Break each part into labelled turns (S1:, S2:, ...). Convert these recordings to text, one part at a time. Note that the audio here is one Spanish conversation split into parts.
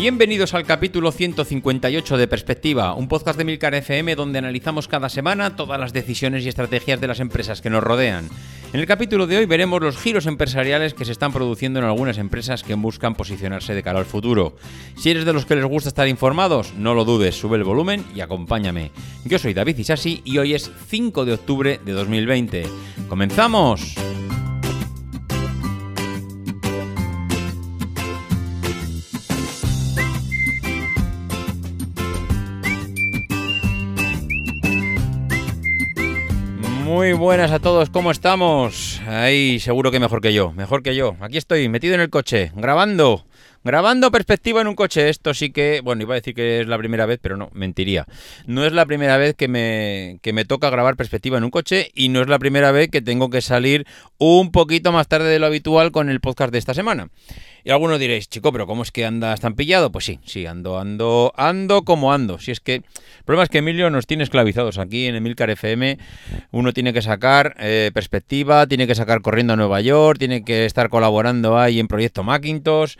S1: Bienvenidos al capítulo 158 de Perspectiva, un podcast de Milcar FM donde analizamos cada semana todas las decisiones y estrategias de las empresas que nos rodean. En el capítulo de hoy veremos los giros empresariales que se están produciendo en algunas empresas que buscan posicionarse de cara al futuro. Si eres de los que les gusta estar informados, no lo dudes, sube el volumen y acompáñame. Yo soy David Isasi y hoy es 5 de octubre de 2020. ¡Comenzamos! Muy buenas a todos, ¿cómo estamos? Ahí, seguro que mejor que yo, mejor que yo. Aquí estoy, metido en el coche, grabando, grabando perspectiva en un coche. Esto sí que, bueno, iba a decir que es la primera vez, pero no, mentiría. No es la primera vez que me, que me toca grabar perspectiva en un coche y no es la primera vez que tengo que salir un poquito más tarde de lo habitual con el podcast de esta semana. Y algunos diréis, chico, pero ¿cómo es que andas tan pillado? Pues sí, sí, ando, ando, ando como ando. Si es que el problema es que Emilio nos tiene esclavizados aquí en Emilcar FM. Uno tiene que sacar eh, perspectiva, tiene que sacar corriendo a Nueva York, tiene que estar colaborando ahí en Proyecto Macintosh.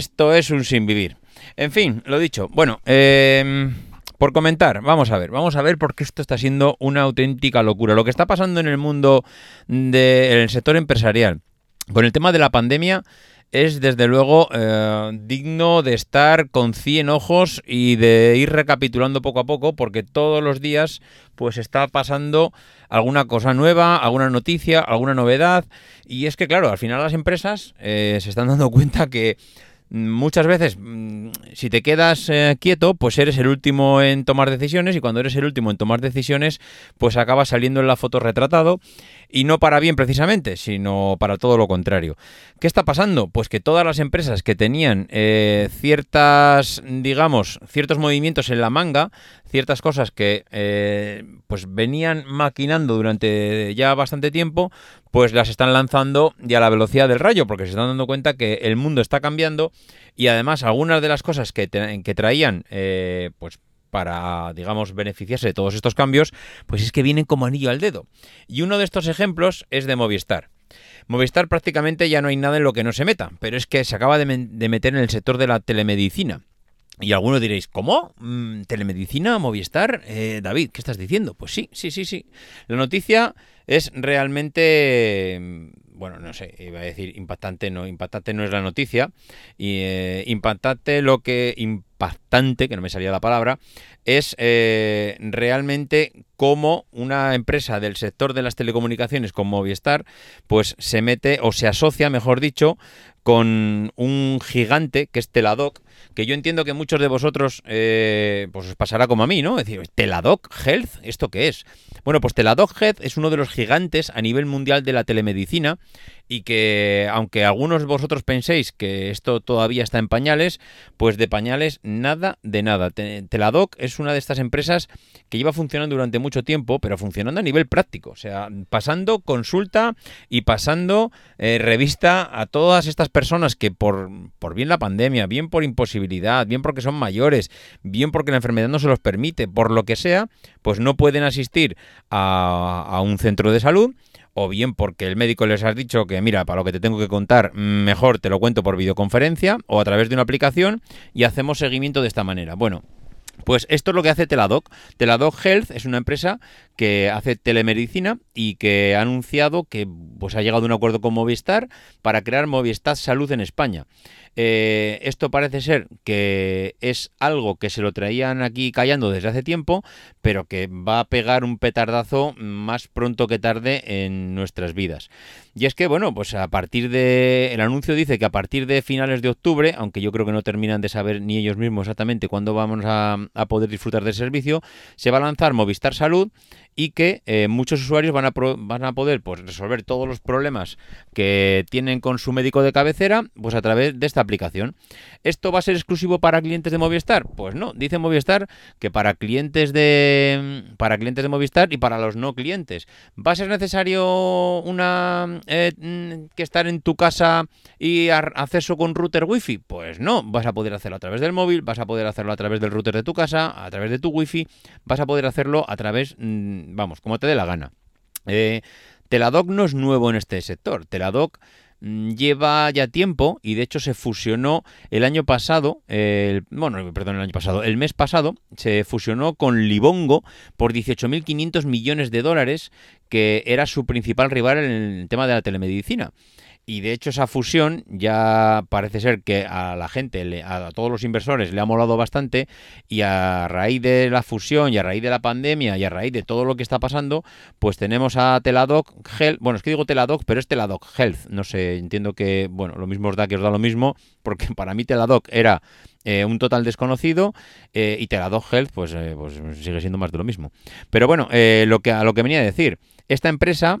S1: Esto es un sin vivir. En fin, lo dicho. Bueno, eh, por comentar, vamos a ver, vamos a ver porque esto está siendo una auténtica locura. Lo que está pasando en el mundo del sector empresarial con el tema de la pandemia es desde luego eh, digno de estar con 100 ojos y de ir recapitulando poco a poco porque todos los días pues está pasando alguna cosa nueva, alguna noticia, alguna novedad y es que claro, al final las empresas eh, se están dando cuenta que muchas veces, mm, si te quedas eh, quieto, pues eres el último en tomar decisiones y cuando eres el último en tomar decisiones, pues acabas saliendo en la foto retratado y no para bien precisamente, sino para todo lo contrario. ¿Qué está pasando? Pues que todas las empresas que tenían eh, ciertas, digamos, ciertos movimientos en la manga, ciertas cosas que eh, pues venían maquinando durante ya bastante tiempo, pues las están lanzando ya a la velocidad del rayo, porque se están dando cuenta que el mundo está cambiando y además algunas de las cosas que, que traían, eh, pues para, digamos, beneficiarse de todos estos cambios, pues es que vienen como anillo al dedo. Y uno de estos ejemplos es de Movistar. Movistar prácticamente ya no hay nada en lo que no se meta, pero es que se acaba de, meter en el sector de la telemedicina. Y algunos diréis, ¿cómo? Mm, ¿Telemedicina? ¿Movistar? Eh, David, ¿qué estás diciendo? Pues sí, sí, sí, sí. La noticia es realmente bueno, no sé, iba a decir impactante, no, impactante no es la noticia, y eh, impactante lo que, impactante, que no me salía la palabra, es eh, realmente cómo una empresa del sector de las telecomunicaciones como Movistar, pues se mete o se asocia, mejor dicho, con un gigante que es Teladoc, que yo entiendo que muchos de vosotros eh, pues os pasará como a mí, ¿no? Es decir, Teladoc Health, ¿esto qué es? Bueno, pues Teladoc Health es uno de los gigantes a nivel mundial de la telemedicina y que aunque algunos de vosotros penséis que esto todavía está en pañales, pues de pañales nada de nada. Teladoc es una de estas empresas que lleva funcionando durante mucho tiempo, pero funcionando a nivel práctico, o sea, pasando consulta y pasando eh, revista a todas estas personas que por, por bien la pandemia, bien por imposibilidad, bien porque son mayores, bien porque la enfermedad no se los permite, por lo que sea, pues no pueden asistir a, a un centro de salud o bien porque el médico les ha dicho que, mira, para lo que te tengo que contar, mejor te lo cuento por videoconferencia o a través de una aplicación y hacemos seguimiento de esta manera. Bueno, Pues esto es lo que hace Teladoc. Teladoc Health es una empresa que hace telemedicina y que ha anunciado que pues, ha llegado a un acuerdo con Movistar para crear Movistar Salud en España. Eh, esto parece ser que es algo que se lo traían aquí callando desde hace tiempo, pero que va a pegar un petardazo más pronto que tarde en nuestras vidas. Y es que, bueno, pues a partir de... El anuncio dice que a partir de finales de octubre, aunque yo creo que no terminan de saber ni ellos mismos exactamente cuándo vamos a, a poder disfrutar del servicio, se va a lanzar Movistar Salud y que eh, muchos usuarios van a, van a poder pues, resolver todos los problemas que tienen con su médico de cabecera pues a través de esta aplicación. ¿Esto va a ser exclusivo para clientes de Movistar? Pues no, dice Movistar que para clientes de para clientes de Movistar y para los no clientes. ¿Va a ser necesario una eh, mm, que estar en tu casa y acceso con router wifi? Pues no, vas a poder hacerlo a través del móvil, vas a poder hacerlo a través del router de tu casa, a través de tu wifi, vas a poder hacerlo a través mm, vamos, como te dé la gana. Eh, Teladoc no es nuevo en este sector. Teladoc mm, lleva ya tiempo y de hecho se fusionó el año pasado, bueno, perdón, el año pasado, el mes pasado se fusionó con Libongo por 18.500 millones de dólares, que era su principal rival en el tema de la telemedicina. Y de hecho esa fusión ya parece ser que a la gente, a todos los inversores le ha molado bastante y a raíz de la fusión y a raíz de la pandemia y a raíz de todo lo que está pasando, pues tenemos a Teladoc Health, bueno, es que digo Teladoc, pero es Teladoc Health, no sé, entiendo que, bueno, lo mismo os da que os da lo mismo, porque para mí Teladoc era eh, un total desconocido eh, y Teladoc Health pues, eh, pues sigue siendo más de lo mismo. Pero bueno, lo que, a lo que venía a decir, esta empresa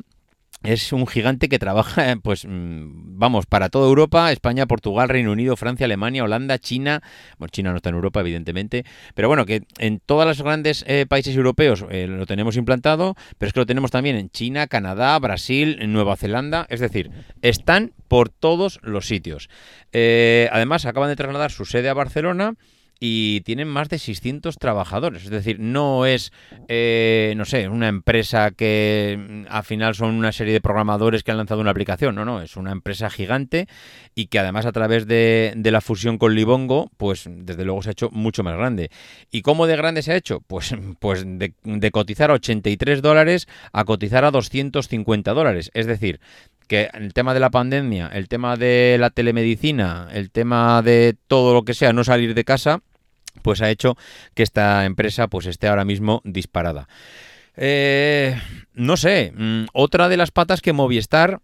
S1: es un gigante que trabaja, pues, mm, vamos, para toda Europa, España, Portugal, Reino Unido, Francia, Alemania, Holanda, China. Bueno, China no está en Europa, evidentemente. Pero bueno, que en todos los grandes eh, países europeos eh, lo tenemos implantado, pero es que lo tenemos también en China, Canadá, Brasil, Nueva Zelanda. Es decir, están por todos los sitios. Eh, además, acaban de trasladar su sede a Barcelona y tienen más de 600 trabajadores. Es decir, no es, eh, no sé, una empresa que mm, al final son una serie de programadores que han lanzado una aplicación. No, no, es una empresa gigante y que además a través de, la fusión con Libongo, pues desde luego se ha hecho mucho más grande. ¿Y cómo de grande se ha hecho? Pues, pues de, de cotizar a 83 dólares a cotizar a 250 dólares. Es decir, que el tema de la pandemia, el tema de la telemedicina, el tema de todo lo que sea, no salir de casa, pues ha hecho que esta empresa pues esté ahora mismo disparada. Eh, no sé, mm, otra de las patas que Movistar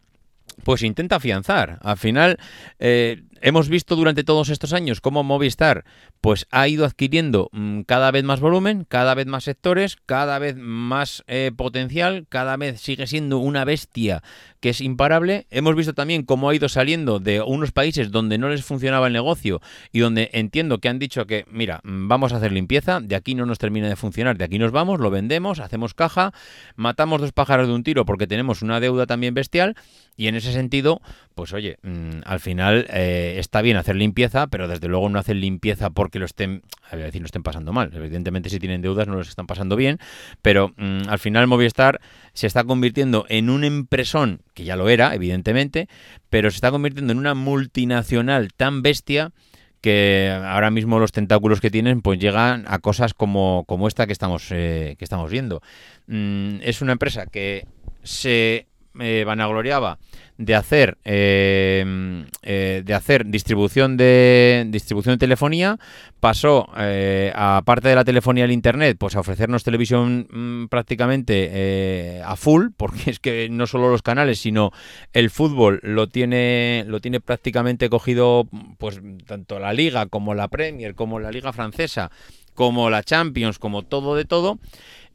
S1: pues intenta afianzar. Al final, eh, hemos visto durante todos estos años cómo Movistar pues ha ido adquiriendo mm, cada vez más volumen, cada vez más sectores, cada vez más eh, potencial, cada vez sigue siendo una bestia que es imparable. Hemos visto también cómo ha ido saliendo de unos países donde no les funcionaba el negocio y donde entiendo que han dicho que, mira, mm, vamos a hacer limpieza, de aquí no nos termina de funcionar, de aquí nos vamos, lo vendemos, hacemos caja, matamos dos pájaros de un tiro porque tenemos una deuda también bestial y en ese sentido, pues oye, mm, al final... Eh, está bien hacer limpieza, pero desde luego no hacen limpieza porque lo estén, decir, no estén pasando mal. Evidentemente, si tienen deudas, no los están pasando bien, pero mm, al final Movistar se está convirtiendo en un empresón, que ya lo era, evidentemente, pero se está convirtiendo en una multinacional tan bestia que ahora mismo los tentáculos que tienen pues llegan a cosas como, como esta que estamos, eh, que estamos viendo. Mm, es una empresa que se eh, vanagloriaba de hacer eh, eh, de hacer distribución de distribución de telefonía pasó eh, aparte de la telefonía al internet pues a ofrecernos televisión mm, prácticamente a full porque es que no solo los canales sino el fútbol lo tiene lo tiene prácticamente cogido pues tanto la liga como la Premier como la liga francesa como la Champions como todo de todo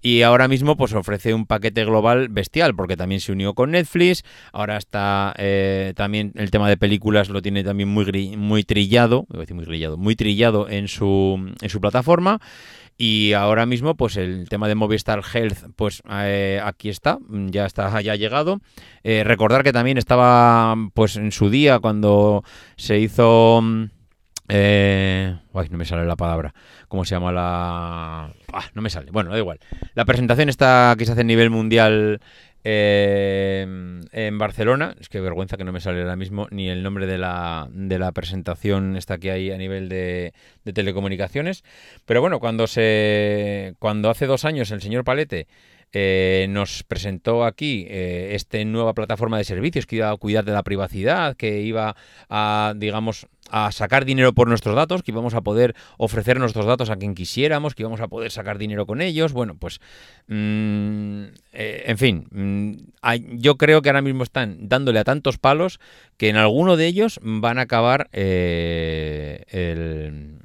S1: y ahora mismo pues ofrece un paquete global bestial porque también se unió con Netflix, ahora está eh, también el tema de películas lo tiene también muy, muy trillado, muy grillado, muy trillado en su, en su plataforma y ahora mismo pues el tema de Movistar Health pues eh, aquí está, ya está ya llegado. Eh, recordar que también estaba pues en su día cuando se hizo... Eh, no me sale la palabra. ¿Cómo se llama la...? Ah, no me sale. Bueno, da igual. La presentación está que se hace a nivel mundial eh, en Barcelona. Es que vergüenza que no me sale ahora mismo ni el nombre de la, de la presentación esta que hay a nivel de, de telecomunicaciones. Pero bueno, cuando se cuando hace dos años el señor Palete eh, nos presentó aquí eh, esta nueva plataforma de servicios que iba a cuidar de la privacidad, que iba a, digamos, a sacar dinero por nuestros datos, que íbamos a poder ofrecer nuestros datos a quien quisiéramos, que íbamos a poder sacar dinero con ellos. Bueno, pues, mm, eh, en fin, mm, yo creo que ahora mismo están dándole a tantos palos que en alguno de ellos van a acabar, el,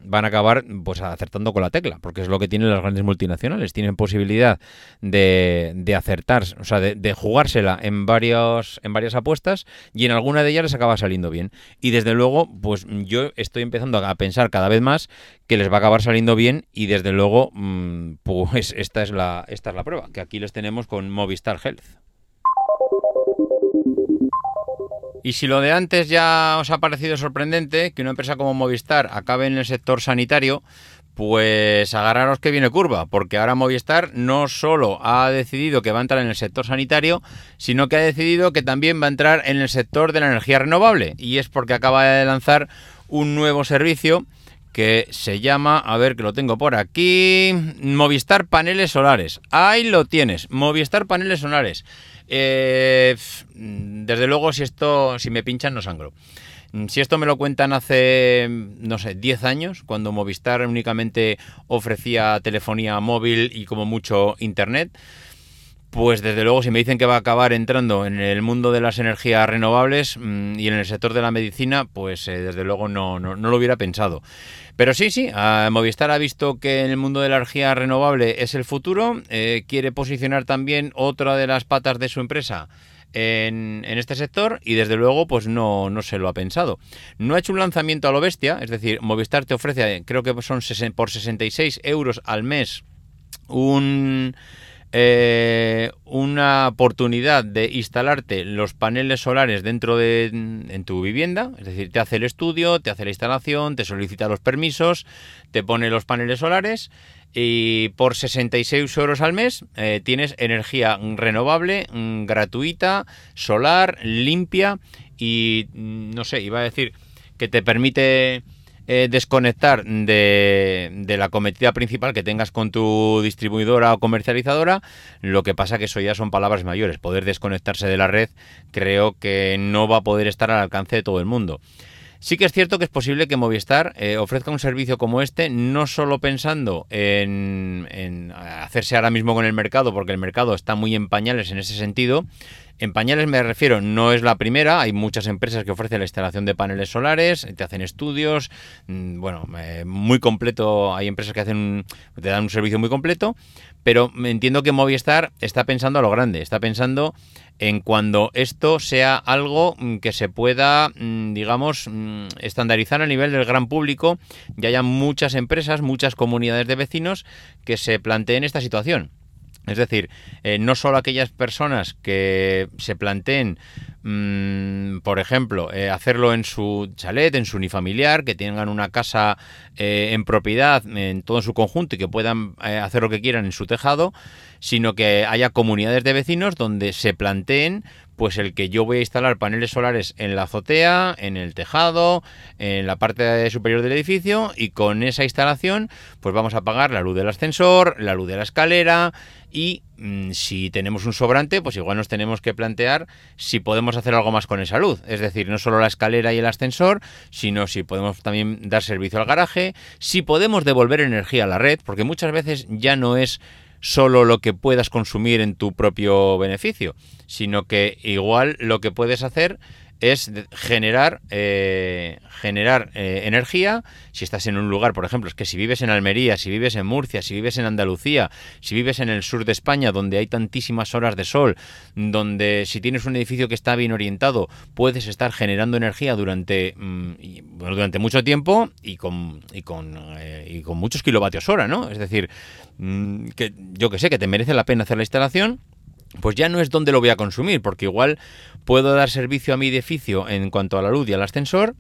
S1: van a acabar, pues, acertando con la tecla, porque es lo que tienen las grandes multinacionales. Tienen posibilidad de de, acertar, o sea, de, jugársela en, varios, en varias apuestas y en alguna de ellas les acaba saliendo bien. Y desde luego, pues yo estoy empezando a pensar cada vez más que les va a acabar saliendo bien y desde luego, mm, pues esta es la, esta es la prueba, que aquí les tenemos con Movistar Health. Y si lo de antes ya os ha parecido sorprendente, que una empresa como Movistar acabe en el sector sanitario, pues agarraros que viene curva, porque ahora Movistar no solo ha decidido que va a entrar en el sector sanitario, sino que ha decidido que también va a entrar en el sector de la energía renovable. Y es porque acaba de lanzar un nuevo servicio que se llama, a ver que lo tengo por aquí, Movistar Paneles Solares. Ahí lo tienes, Movistar Paneles Solares. Eh, desde luego, si esto, si me pinchan, no sangro. Mm, si esto me lo cuentan hace, no sé, 10 años, cuando Movistar únicamente ofrecía telefonía móvil y como mucho internet, pues desde luego si me dicen que va a acabar entrando en el mundo de las energías renovables mm, y en el sector de la medicina, pues eh, desde luego no, no, lo hubiera pensado. Pero sí, sí, Movistar ha visto que en el mundo de la energía renovable es el futuro, eh, quiere posicionar también otra de las patas de su empresa en, este sector y desde luego pues no, no se lo ha pensado. No ha hecho un lanzamiento a lo bestia, es decir, Movistar te ofrece, creo que son por 66 euros al mes, un... Eh, una oportunidad de instalarte los paneles solares dentro de tu vivienda, es decir, te hace el estudio, te hace la instalación, te solicita los permisos, te pone los paneles solares y por 66 euros al mes eh, tienes energía renovable, mm, gratuita, solar, limpia y mm, no sé, iba a decir que te permite eh, desconectar de, de, la cometida principal que tengas con tu distribuidora o comercializadora. Lo que pasa que eso ya son palabras mayores. Poder desconectarse de la red creo que no va a poder estar al alcance de todo el mundo. Sí que es cierto que es posible que Movistar eh, ofrezca un servicio como este, no solo pensando en, hacerse ahora mismo con el mercado, porque el mercado está muy en pañales en ese sentido, en pañales me refiero, no es la primera, hay muchas empresas que ofrecen la instalación de paneles solares, te hacen estudios, mm, bueno, eh, muy completo, hay empresas que hacen te dan un servicio muy completo, pero entiendo que Movistar está pensando a lo grande, está pensando en cuando esto sea algo mm, que se pueda, mm, digamos, estandarizar a nivel del gran público y haya muchas empresas, muchas comunidades de vecinos que se planteen esta situación. Es decir, eh, no solo aquellas personas que se planteen, mm, por ejemplo, eh, hacerlo en su chalet, en su unifamiliar, que tengan una casa eh, en propiedad en todo su conjunto y que puedan hacer lo que quieran en su tejado, sino que haya comunidades de vecinos donde se planteen pues el que yo voy a instalar paneles solares en la azotea, en el tejado, en la parte superior del edificio y con esa instalación pues vamos a pagar la luz del ascensor, la luz de la escalera y mm, si tenemos un sobrante pues igual nos tenemos que plantear si podemos hacer algo más con esa luz, es decir, no solo la escalera y el ascensor, sino si podemos también dar servicio al garaje, si podemos devolver energía a la red, porque muchas veces ya no es solo lo que puedas consumir en tu propio beneficio, sino que igual lo que puedes hacer es generar, eh, generar eh, energía. Si estás en un lugar, por ejemplo, es que si vives en Almería, si vives en Murcia, si vives en Andalucía, si vives en el sur de España, donde hay tantísimas horas de sol, donde si tienes un edificio que está bien orientado, puedes estar generando energía durante, mm, durante mucho tiempo y con, y con, eh, y con muchos kilovatios hora, ¿no? Es decir, mm, que yo que sé, que te merece la pena hacer la instalación pues ya no es donde lo voy a consumir, porque igual puedo dar servicio a mi edificio en cuanto a la luz y al ascensor,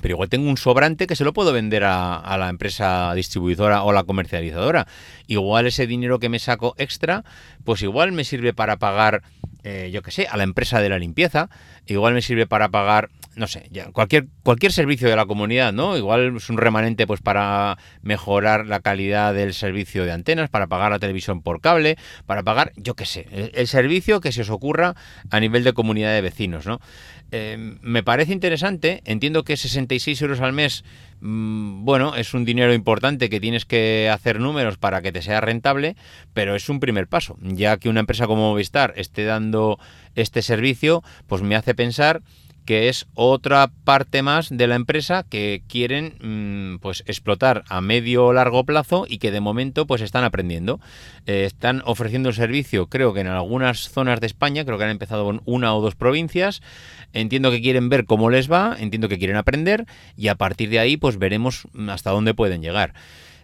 S1: pero igual tengo un sobrante que se lo puedo vender a, la empresa distribuidora o la comercializadora. Igual ese dinero que me saco extra, pues igual me sirve para pagar eh, yo qué sé, a la empresa de la limpieza, igual me sirve para pagar, no sé, ya, cualquier, cualquier servicio de la comunidad, ¿no? Igual es un remanente pues para mejorar la calidad del servicio de antenas, para pagar la televisión por cable, para pagar, yo qué sé, el, servicio que se os ocurra a nivel de comunidad de vecinos, ¿no? Eh, me parece interesante, entiendo que 66 euros al mes Mm, bueno, es un dinero importante que tienes que hacer números para que te sea rentable, pero es un primer paso. Ya que una empresa como Movistar esté dando este servicio, pues me hace pensar que es otra parte más de la empresa que quieren mm, pues explotar a medio o largo plazo y que de momento pues están aprendiendo. Eh, están ofreciendo el servicio, creo que en algunas zonas de España, creo que han empezado con una o dos provincias. Entiendo que quieren ver cómo les va, entiendo que quieren aprender y a partir de ahí pues veremos hasta dónde pueden llegar.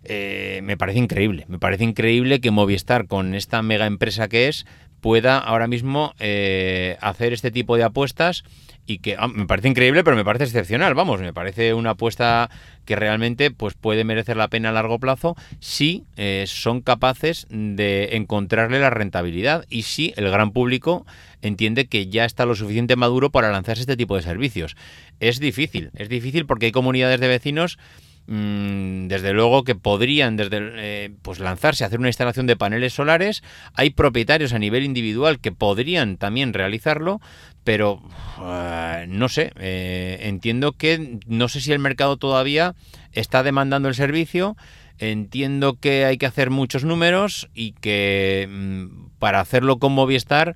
S1: Eh, me parece increíble, me parece increíble que Movistar con esta mega empresa que es pueda ahora mismo eh, hacer este tipo de apuestas y que ah, me parece increíble, pero me parece excepcional, vamos, me parece una apuesta que realmente pues puede merecer la pena a largo plazo si eh, son capaces de encontrarle la rentabilidad y si el gran público entiende que ya está lo suficiente maduro para lanzarse este tipo de servicios. Es difícil, es difícil porque hay comunidades de vecinos Mm, desde luego que podrían desde eh, pues lanzarse a hacer una instalación de paneles solares. Hay propietarios a nivel individual que podrían también realizarlo, pero eh, no sé, eh, entiendo que no sé si el mercado todavía está demandando el servicio. Entiendo que hay que hacer muchos números y que mm, para hacerlo con Movistar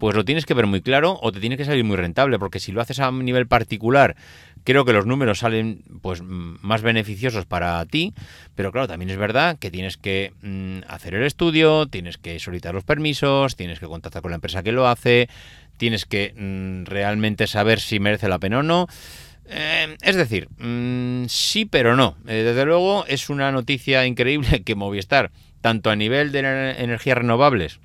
S1: pues lo tienes que ver muy claro o te tiene que salir muy rentable, porque si lo haces a nivel particular creo que los números salen pues más beneficiosos para ti, pero claro, también es verdad que tienes que mm, hacer el estudio, tienes que solicitar los permisos, tienes que contactar con la empresa que lo hace, tienes que mm, realmente saber si merece la pena o no. Eh, es decir, mm, sí pero no. Eh, desde luego es una noticia increíble que Movistar, tanto a nivel de energías renovables,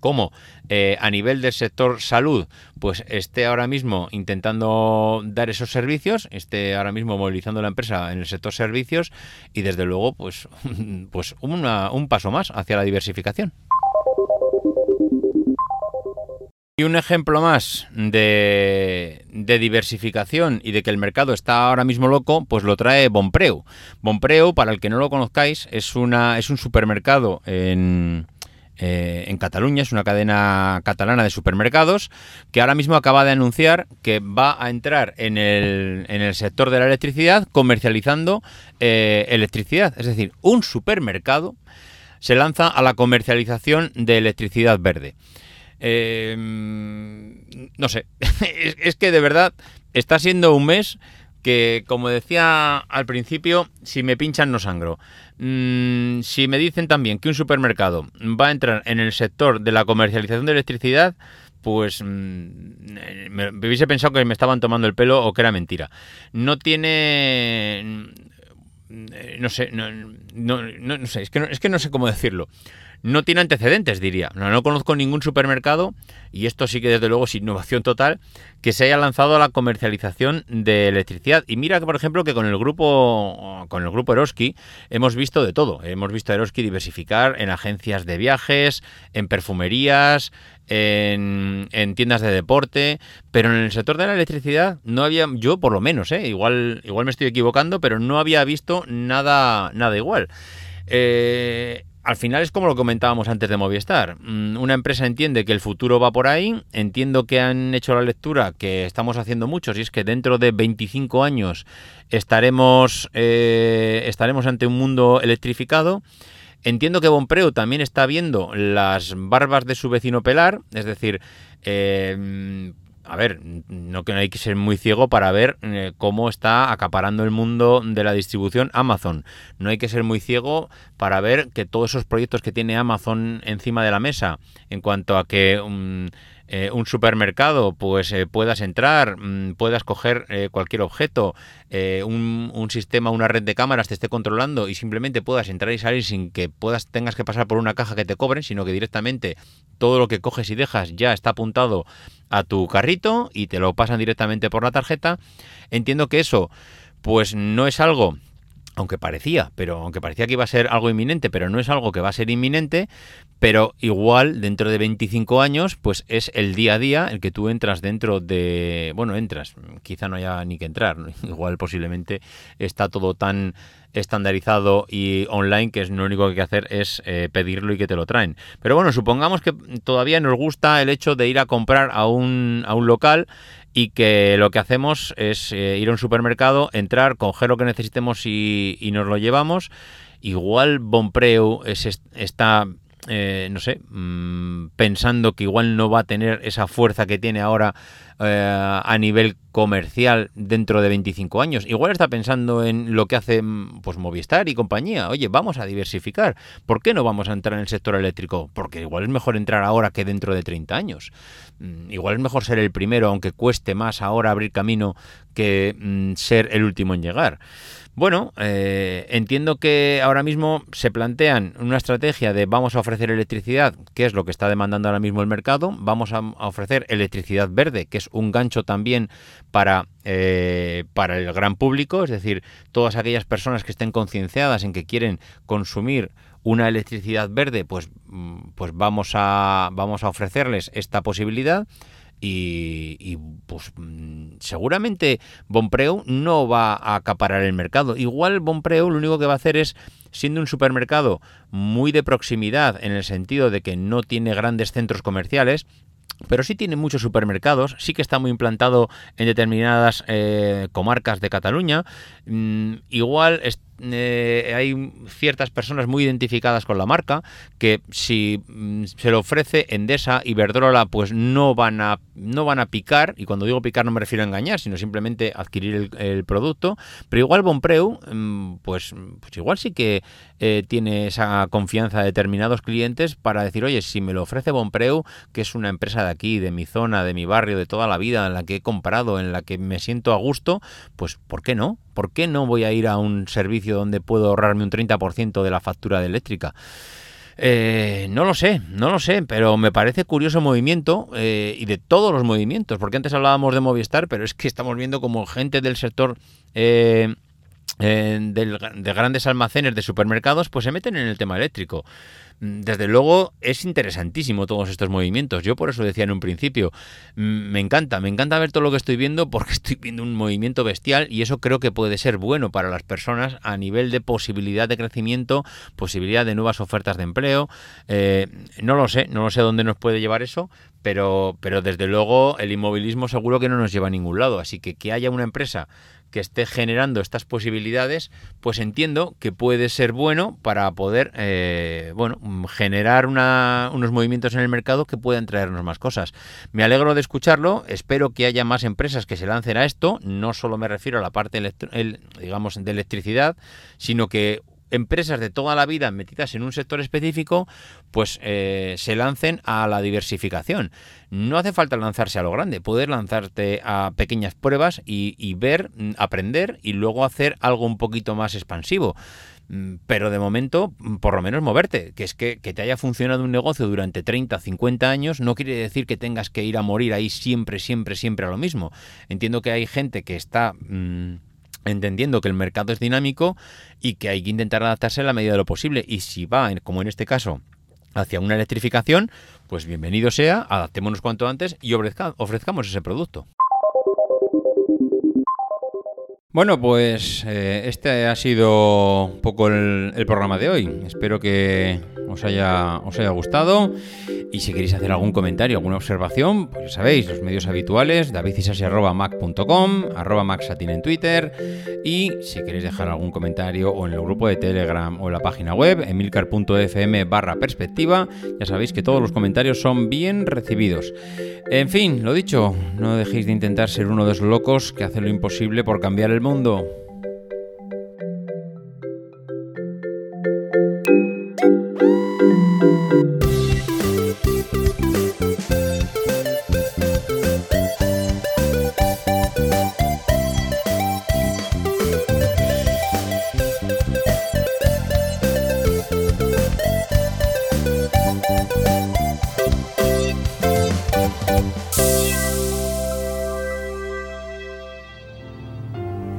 S1: como eh, a nivel del sector salud, pues esté ahora mismo intentando dar esos servicios, esté ahora mismo movilizando la empresa en el sector servicios y desde luego, pues, pues un paso más hacia la diversificación. Y un ejemplo más de, diversificación y de que el mercado está ahora mismo loco, pues lo trae Bonpreu. Bonpreu, para el que no lo conozcáis, es, una, es un supermercado en, eh, en Cataluña, es una cadena catalana de supermercados, que ahora mismo acaba de anunciar que va a entrar en el, en el sector de la electricidad comercializando eh, electricidad. Es decir, un supermercado se lanza a la comercialización de electricidad verde. Eh, no sé, es que de verdad está siendo un mes que, como decía al principio, si me pinchan no sangro. Mm, si me dicen también que un supermercado va a entrar en el sector de la comercialización de electricidad, pues mm, me, hubiese pensado que me estaban tomando el pelo o que era mentira. No tiene... Mm, no sé, no, no, sé, es que es que no sé cómo decirlo no tiene antecedentes, diría. No, no, conozco ningún supermercado, y esto sí que desde luego es innovación total, que se haya lanzado a la comercialización de electricidad. Y mira que, por ejemplo, que con el grupo, con el grupo Eroski hemos visto de todo. Hemos visto a Eroski diversificar en agencias de viajes, en perfumerías, en, tiendas de deporte, pero en el sector de la electricidad no había, yo por lo menos, ¿eh? igual, igual me estoy equivocando, pero no había visto nada, nada igual. Eh, al final es como lo comentábamos antes de Movistar. Mm, una empresa entiende que el futuro va por ahí, entiendo que han hecho la lectura que estamos haciendo muchos y es que dentro de 25 años estaremos, eh, estaremos ante un mundo electrificado. Entiendo que Bonpreu también está viendo las barbas de su vecino pelar, es decir, eh, a ver, no hay que ser muy ciego para ver eh, cómo está acaparando el mundo de la distribución Amazon. No hay que ser muy ciego para ver que todos esos proyectos que tiene Amazon encima de la mesa, en cuanto a que mm, eh, un supermercado, pues eh, puedas entrar, mm, puedas coger eh, cualquier objeto, un, un, sistema, una red de cámaras te esté controlando y simplemente puedas entrar y salir sin que puedas tengas que pasar por una caja que te cobren, sino que directamente todo lo que coges y dejas ya está apuntado a tu carrito y te lo pasan directamente por la tarjeta. Entiendo que eso, pues no es algo aunque parecía, pero aunque parecía que iba a ser algo inminente, pero no es algo que va a ser inminente, pero igual dentro de 25 años, pues es el día a día el que tú entras dentro de, bueno, entras, quizá no haya ni que entrar, igual posiblemente está todo tan estandarizado y online que es lo único que hay que hacer es eh, pedirlo y que te lo traen. Pero bueno, supongamos que todavía nos gusta el hecho de ir a comprar a un, a un local y que lo que hacemos es eh, ir a un supermercado, entrar, coger lo que necesitemos y, nos lo llevamos. Igual Bonpreu es, está eh, no sé, mm, pensando que igual no va a tener esa fuerza que tiene ahora eh, a nivel comercial dentro de 25 años. Igual está pensando en lo que hace mm, pues Movistar y compañía. Oye, vamos a diversificar. ¿Por qué no vamos a entrar en el sector eléctrico? Porque igual es mejor entrar ahora que dentro de 30 años. Mm, igual es mejor ser el primero, aunque cueste más ahora abrir camino que mm, ser el último en llegar. Bueno, eh, entiendo que ahora mismo se plantean una estrategia de vamos a ofrecer electricidad, que es lo que está demandando ahora mismo el mercado, vamos a ofrecer electricidad verde, que es un gancho también para, eh, para el gran público, es decir, todas aquellas personas que estén concienciadas en que quieren consumir una electricidad verde, pues, mm, pues vamos, a, vamos a ofrecerles esta posibilidad. Y, pues mm, seguramente Bonpreu no va a acaparar el mercado. Igual Bonpreu lo único que va a hacer es, siendo un supermercado muy de proximidad en el sentido de que no tiene grandes centros comerciales, pero sí tiene muchos supermercados, sí que está muy implantado en determinadas eh, comarcas de Cataluña. Mm, igual eh, hay ciertas personas muy identificadas con la marca que si mm, se le ofrece Endesa y Verdrola pues no van a no van a picar y cuando digo picar no me refiero a engañar sino simplemente adquirir el, producto pero igual Bonpreu mm, pues, pues igual sí que eh, tiene esa confianza de determinados clientes para decir oye si me lo ofrece Bonpreu que es una empresa de aquí de mi zona de mi barrio de toda la vida en la que he comprado en la que me siento a gusto pues ¿por qué no? ¿Por qué no voy a ir a un servicio donde puedo ahorrarme un 30% de la factura eléctrica? Eh, no lo sé, no lo sé, pero me parece curioso movimiento eh, y de todos los movimientos, porque antes hablábamos de Movistar, pero es que estamos viendo como gente del sector eh, de grandes almacenes de supermercados, pues se meten en el tema eléctrico. Mm, desde luego es interesantísimo todos estos movimientos. Yo por eso decía en un principio, mm, me encanta, me encanta ver todo lo que estoy viendo porque estoy viendo un movimiento bestial y eso creo que puede ser bueno para las personas a nivel de posibilidad de crecimiento, posibilidad de nuevas ofertas de empleo. Eh, no lo sé, no lo sé dónde nos puede llevar eso, pero, pero desde luego el inmovilismo seguro que no nos lleva a ningún lado. Así que que haya una empresa que esté generando estas posibilidades, pues entiendo que puede ser bueno para poder, eh, bueno, generar unos movimientos en el mercado que puedan traernos más cosas. Me alegro de escucharlo, espero que haya más empresas que se lancen a esto, no solo me refiero a la parte, digamos, de electricidad, sino que empresas de toda la vida metidas en un sector específico, pues eh, se lancen a la diversificación. No hace falta lanzarse a lo grande, poder lanzarte a pequeñas pruebas y, ver, mm, aprender y luego hacer algo un poquito más expansivo mm, pero de momento, mm, por lo menos moverte, que es que, que, te haya funcionado un negocio durante 30, 50 años, no quiere decir que tengas que ir a morir ahí siempre, siempre, siempre a lo mismo. Entiendo que hay gente que está entendiendo que el mercado es dinámico y que hay que intentar adaptarse a la medida de lo posible. Y si va, como en este caso, hacia una electrificación, pues bienvenido sea, adaptémonos cuanto antes y ofrezcamos ese producto. Bueno, pues eh, este ha sido un poco el, programa de hoy. Espero que os haya, os haya gustado. Y si queréis hacer algún comentario, alguna observación, pues ya sabéis, los medios habituales, davidcisasi.mac.com, arroba maxatin en Twitter. Y si queréis dejar algún comentario o en el grupo de Telegram o en la página web, emilcar.fm barra perspectiva, ya sabéis que todos los comentarios son bien recibidos. En fin, lo dicho, no dejéis de intentar ser uno de esos locos que hace lo imposible por cambiar el mundo.